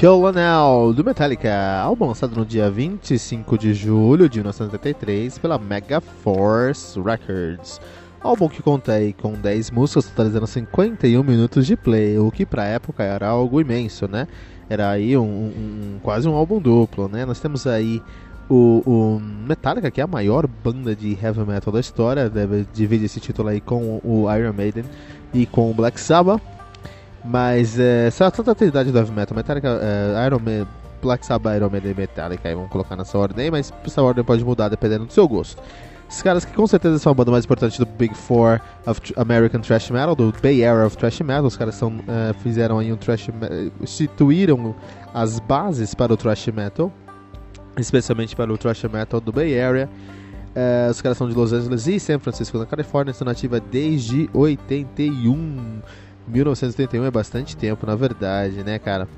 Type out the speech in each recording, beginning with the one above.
Kill Now, do Metallica, álbum lançado no dia 25 de julho de 1983 pela Mega Force Records. Álbum que conta aí com 10 músicas, totalizando 51 minutos de play, o que pra época era algo imenso, né? Era aí um, um quase um álbum duplo, né? Nós temos aí o, o, Metallica, que é a maior banda de heavy metal da história, deve dividir esse título aí com o Iron Maiden e com o Black Sabbath. Mas é, é tanta atividade do heavy metal, Metallica, é, Iron Man, Black Sabbath, Iron Man e Metallica, aí vamos colocar nessa ordem mas essa ordem pode mudar dependendo do seu gosto. Esses caras que com certeza são a banda mais importante do Big Four of American Thrash Metal, do Bay Area of Thrash Metal. Os caras são, uh, fizeram aí um thrash instituíram as bases para o thrash metal, especialmente para o thrash metal do Bay Area. Uh, os caras são de Los Angeles e San Francisco, na Califórnia, estão nativa desde 81. 1981 é bastante tempo, na verdade, né, cara?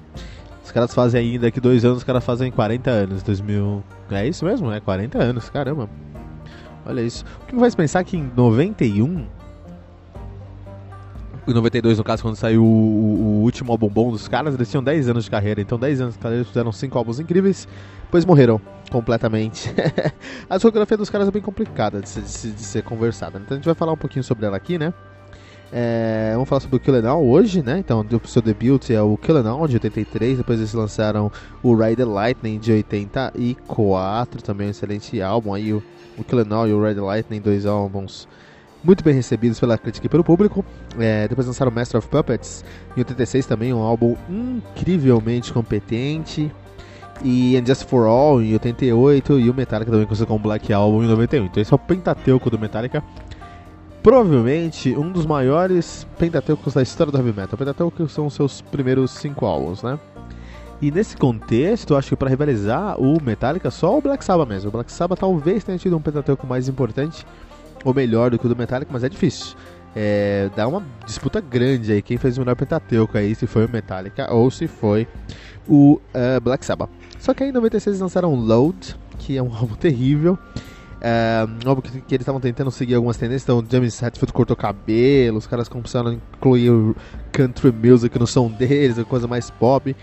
Os caras fazem ainda, daqui dois anos os caras fazem 40 anos, 2000... É isso mesmo, é 40 anos, caramba. Olha isso. O que me faz pensar que em 91... Em 92, no caso, quando saiu o, o, último álbum bom dos caras, eles tinham 10 anos de carreira. Então, 10 anos de carreira, eles fizeram 5 álbuns incríveis, depois morreram completamente. a discografia dos caras é bem complicada de, de, de ser conversada. Então, a gente vai falar um pouquinho sobre ela aqui, né? É, vamos falar sobre o Kill All hoje, né? Então, o seu debut é o Kill All de 83, depois eles lançaram o Ride the Lightning de 84, também um excelente álbum. Aí o, o Kill All e o Ride the Lightning, dois álbuns muito bem recebidos pela crítica e pelo público. É, depois lançaram Master of Puppets em 86 também, um álbum incrivelmente competente. E And Just For All em 88 e o Metallica também conseguiu com o Black Album em 91. Então esse é o pentateuco do Metallica provavelmente um dos maiores pentateucos da história do heavy metal. Pentateuco são seus primeiros cinco álbuns, né? E nesse contexto, acho que para rivalizar o Metallica, só o Black Sabbath mesmo. O Black Sabbath talvez tenha tido um pentateuco mais importante ou melhor do que o do Metallica, mas é difícil. É, dá uma disputa grande aí quem fez o melhor pentateuco aí, se foi o Metallica ou se foi o uh, Black Sabbath. Só que aí em 96 eles lançaram Load, que é um álbum terrível. É, óbvio que, que eles estavam tentando seguir algumas tendências, então James Hetfield cortou cabelo, os caras começaram a incluir country music no som deles, a coisa mais pop.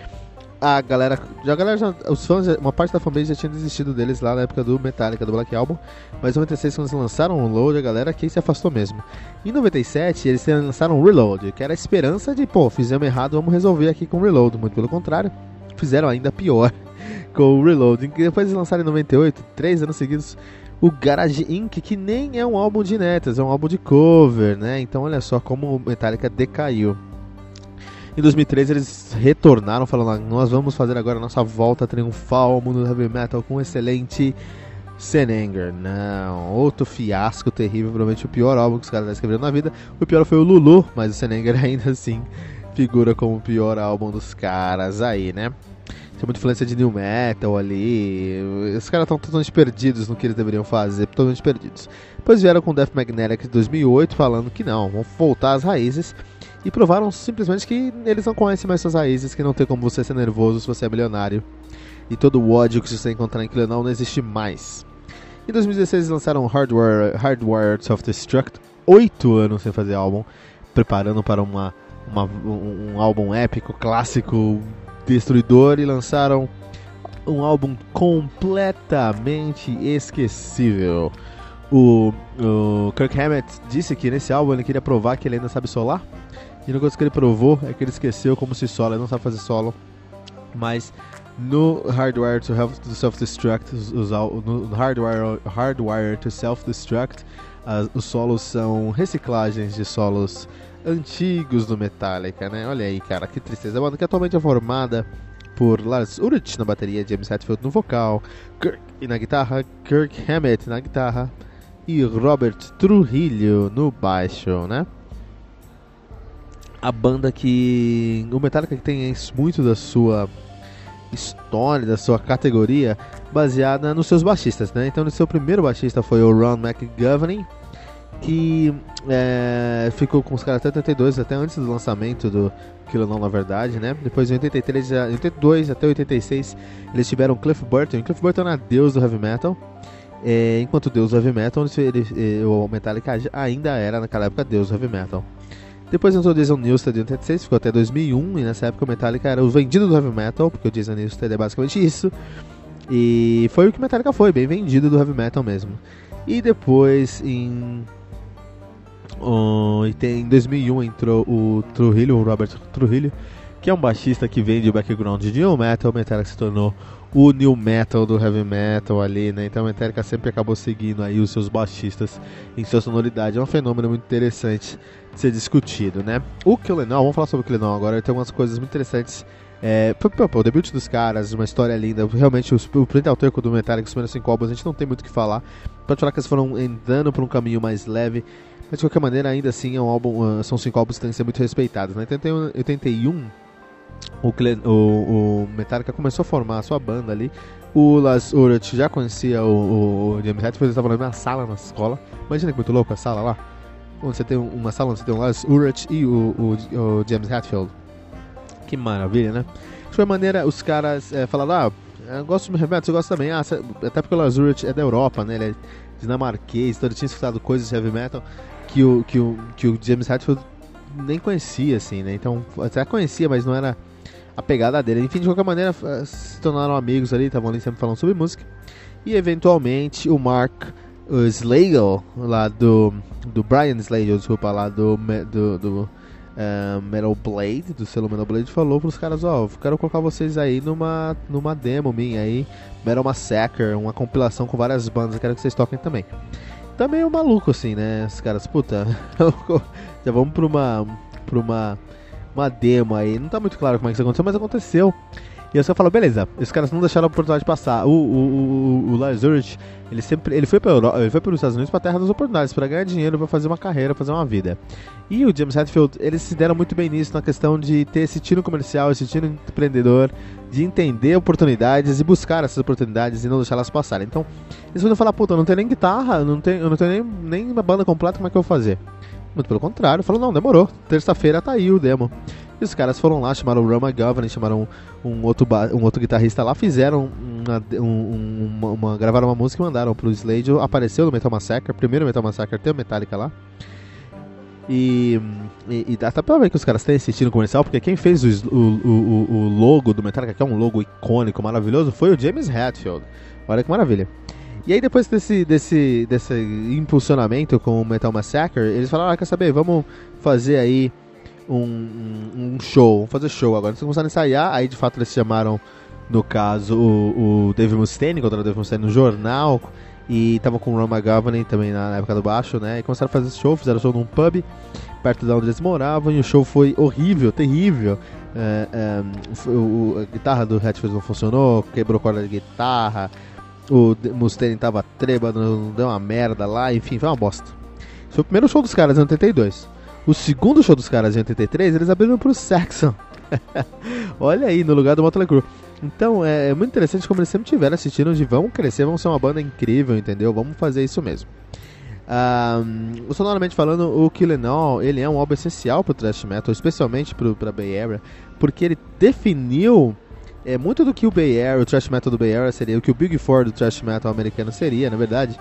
A galera, a galera já, os fãs, uma parte da fanbase já tinha desistido deles lá na época do Metallica, do Black Album, mas em 96 quando eles lançaram o Load, a galera aqui se afastou mesmo. Em 97 eles lançaram o Reload, que era a esperança de, pô, fizemos errado, vamos resolver aqui com o Reload, muito pelo contrário, fizeram ainda pior com o Reload. Depois eles lançaram em 98, três anos seguidos, o Garage Inc., que nem é um álbum de netas, é um álbum de cover, né? Então olha só como o Metallica decaiu. Em 2013 eles retornaram falando, ah, nós vamos fazer agora a nossa volta triunfal ao mundo do heavy metal com um excelente Senenger. Não, outro fiasco terrível, provavelmente o pior álbum que os caras escreveram na vida. O pior foi o Lulu, mas o Senenger ainda assim figura como o pior álbum dos caras aí, né? Tem muita influência de new metal ali. Os caras estão totalmente perdidos no que eles deveriam fazer, totalmente perdidos. Depois vieram com Death Magnetic de 2008 falando que não, vão voltar às raízes. e provaram simplesmente que eles não conhecem mais suas raízes, que não tem como você ser nervoso se você é milionário. E todo o ódio que você encontrar em Clenão não existe mais. Em 2016 eles lançaram Hardware, Hardware Self-Destruct, oito anos sem fazer álbum, preparando para uma, uma, um, um álbum épico, clássico, destruidor, e lançaram um álbum completamente esquecível. O, o Kirk Hammett disse que nesse álbum ele queria provar que ele ainda sabe solar. E uma coisa que ele provou é que ele esqueceu como se sola, ele não sabe fazer solo. Mas no Hardware to, Self-Destruct, no hardware to Self-Destruct, os solos são reciclagens de solos antigos do Metallica, né? Olha aí, cara, que tristeza. A banda que atualmente é formada por Lars Ulrich na bateria, James Hetfield no vocal, Kirk na guitarra, Kirk Hammett na guitarra, e Robert Trujillo no baixo, né? A banda que o Metallica que tem muito da sua história, da sua categoria, baseada nos seus baixistas, né? Então, o seu primeiro baixista foi o Ron McGovney, que é, ficou com os caras até 82, até antes do lançamento do Kilo Não, na verdade, né? Depois em 83, 82 até 86, eles tiveram Cliff Burton. Cliff Burton era deus do heavy metal. É, enquanto Deus do Heavy Metal, ele, ele, o Metallica ainda era naquela época Deus do Heavy Metal. Depois entrou o Jason Newsted de 86, ficou até 2001, e nessa época o Metallica era o vendido do Heavy Metal, porque o Jason Newsted é basicamente isso. E foi o que Metallica foi, bem vendido do Heavy Metal mesmo. E depois, em, oh, em 2001, entrou o Trujillo, o Robert Trujillo, que é um baixista que vem de background de new metal, Metallica se tornou o new metal do heavy metal ali, né? Então a Metallica sempre acabou seguindo aí os seus baixistas em sua sonoridade. É um fenômeno muito interessante de ser discutido, né? O Killenol, vamos falar sobre o Killenol agora, tem algumas coisas muito interessantes. É, pô, pô, o debut dos caras, uma história linda. Realmente, o, Print Alterco do Metallica, os primeiros cinco álbuns, a gente não tem muito o que falar. Pode falar que eles foram andando por um caminho mais leve. Mas de qualquer maneira, ainda assim, é um álbum, uh, são cinco álbuns que têm que ser muito respeitados. Né? 81, 81 o, o, o Metallica começou a formar a sua banda ali. O Las Ulrich já conhecia o, o James Hetfield, eles estavam na mesma sala na escola. Imagina que muito louco a sala lá. Onde você tem uma sala onde você tem o Lars Ulrich e o, o, o James Hetfield. Que maravilha, né? De qualquer maneira, os caras é, falaram, ah, eu gosto heavy metal, você gosta também? Ah, até porque o Lars Ulrich é da Europa, né? Ele é dinamarquês, então ele tinha escutado coisas de heavy metal que o, que o, que o James Hetfield nem conhecia, assim, né? Então, até conhecia, mas não era a pegada dele. Enfim, de qualquer maneira, se tornaram amigos ali, estavam ali sempre falando sobre música. E eventualmente o Mark o Slagle, lá do, do Brian Slagle, desculpa, lá do, do, do uh, Metal Blade, do selo Metal Blade, falou pros caras, ó, oh, quero colocar vocês aí numa, numa demo minha aí, Metal Massacre, uma compilação com várias bandas, quero que vocês toquem também. Tá meio maluco assim, né, os caras, puta, já vamos pra uma, pra uma uma demo aí. Não tá muito claro como é que isso aconteceu, mas aconteceu. E eu só falo, beleza, esses caras não deixaram a oportunidade de passar. O, o, o, o ele sempre ele foi ele foi para os Estados Unidos para terra das oportunidades, para ganhar dinheiro, para fazer uma carreira, fazer uma vida. E o James Hetfield, eles se deram muito bem nisso na questão de ter esse tiro comercial, esse tiro empreendedor, de entender oportunidades e buscar essas oportunidades e não deixá-las passarem. Então, eles vão falar, puta, eu não tenho nem guitarra, eu não tenho, eu não tenho nem, nem uma banda completa, como é que eu vou fazer? Muito pelo contrário, falou, não, demorou. Terça-feira tá aí o demo. E os caras foram lá, chamaram o Rum McGovern, chamaram um outro, um outro guitarrista lá, fizeram uma, um, uma, uma, gravaram uma música e mandaram pro Slade. Apareceu no Metal Massacre, primeiro Metal Massacre tem o Metallica lá. E, e, e dá pra ver que os caras têm esse estilo comercial, porque quem fez o, o, o, o logo do Metallica, que é um logo icônico, maravilhoso, foi o James Hetfield. Olha que maravilha. E aí depois desse, desse, desse impulsionamento com o Metal Massacre, eles falaram, ah, quer saber, vamos fazer aí um, um, show, vamos fazer show agora. Eles começaram a ensaiar, aí de fato eles chamaram, no caso, o, o Dave Mustaine, encontraram o Dave Mustaine no jornal, e estavam com o Ron McGovney também na, época do baixo, né? E começaram a fazer show, fizeram show num pub, perto de onde eles moravam, e o show foi horrível, terrível. É, é, o, a guitarra do Hatfield não funcionou, quebrou corda de guitarra, o Mustaine tava trêbado, deu uma merda lá, enfim, foi uma bosta. Esse foi o primeiro show dos caras em 82. O segundo show dos caras em 83, eles abriram pro Saxon. Olha aí, no lugar do Motley Crue. Então é, é, muito interessante como eles sempre tiveram assistindo de vamos crescer, vamos ser uma banda incrível, entendeu? Vamos fazer isso mesmo. Um, sonoramente falando, o Kill All, ele é um álbum essencial pro thrash metal, especialmente pro, pra Bay Area, porque ele definiu é, muito do que o Bay Area, o thrash metal do Bay Area seria, o que o Big Four do thrash metal americano seria, na verdade,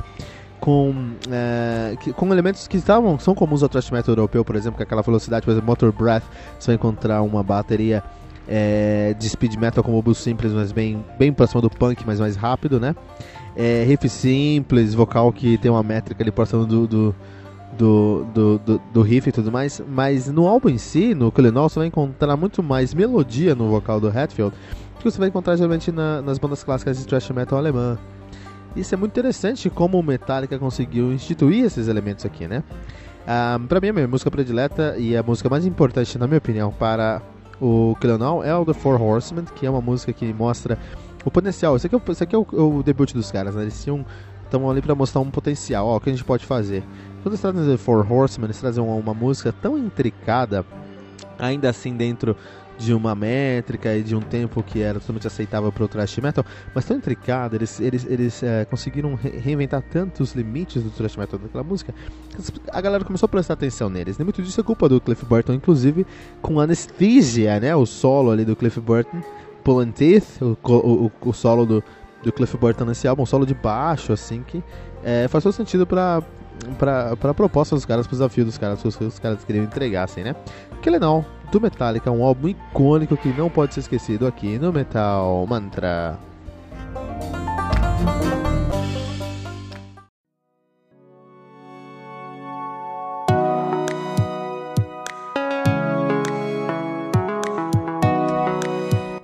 com, é, que, com elementos que estavam, são comuns ao thrash metal europeu, por exemplo, com aquela velocidade, por exemplo, Motor Breath, você vai encontrar uma bateria é, de speed metal como o Bull simples, mas bem, bem próximo do punk, mas mais rápido, né? É, riff simples, vocal que tem uma métrica ali próximo do, do, do, do, do, do riff e tudo mais, mas no álbum em si, no Cullinol, você vai encontrar muito mais melodia no vocal do Hatfield que você vai encontrar geralmente na, nas bandas clássicas de thrash metal alemã. Isso é muito interessante como o Metallica conseguiu instituir esses elementos aqui, né? Um, ah, pra mim, a minha música predileta e a música mais importante, na minha opinião, para o Cleonal é o The Four Horsemen, que é uma música que mostra o potencial. Esse aqui é aqui é o, o debut dos caras, né? Eles tinham estão ali para mostrar um potencial, ó, o que a gente pode fazer. Quando eles trazem The Four Horsemen, eles trazem uma, uma música tão intricada, ainda assim dentro de uma métrica e de um tempo que era totalmente aceitável para o thrash metal, mas tão intricada, eles, eles, eles é, conseguiram re reinventar tantos limites do thrash metal daquela música, a galera começou a prestar atenção neles. E muito disso é culpa do Cliff Burton, inclusive com Anesthesia, né? O solo ali do Cliff Burton, Pull and Teeth, o, o, o solo do, do Cliff Burton nesse álbum, um solo de baixo, assim, que é, faz todo sentido para pra, pra proposta dos caras, pro desafio dos caras, que os caras queriam entregar, assim, né? Que legal, do Metallica, um álbum icônico que não pode ser esquecido aqui no Metal Mantra.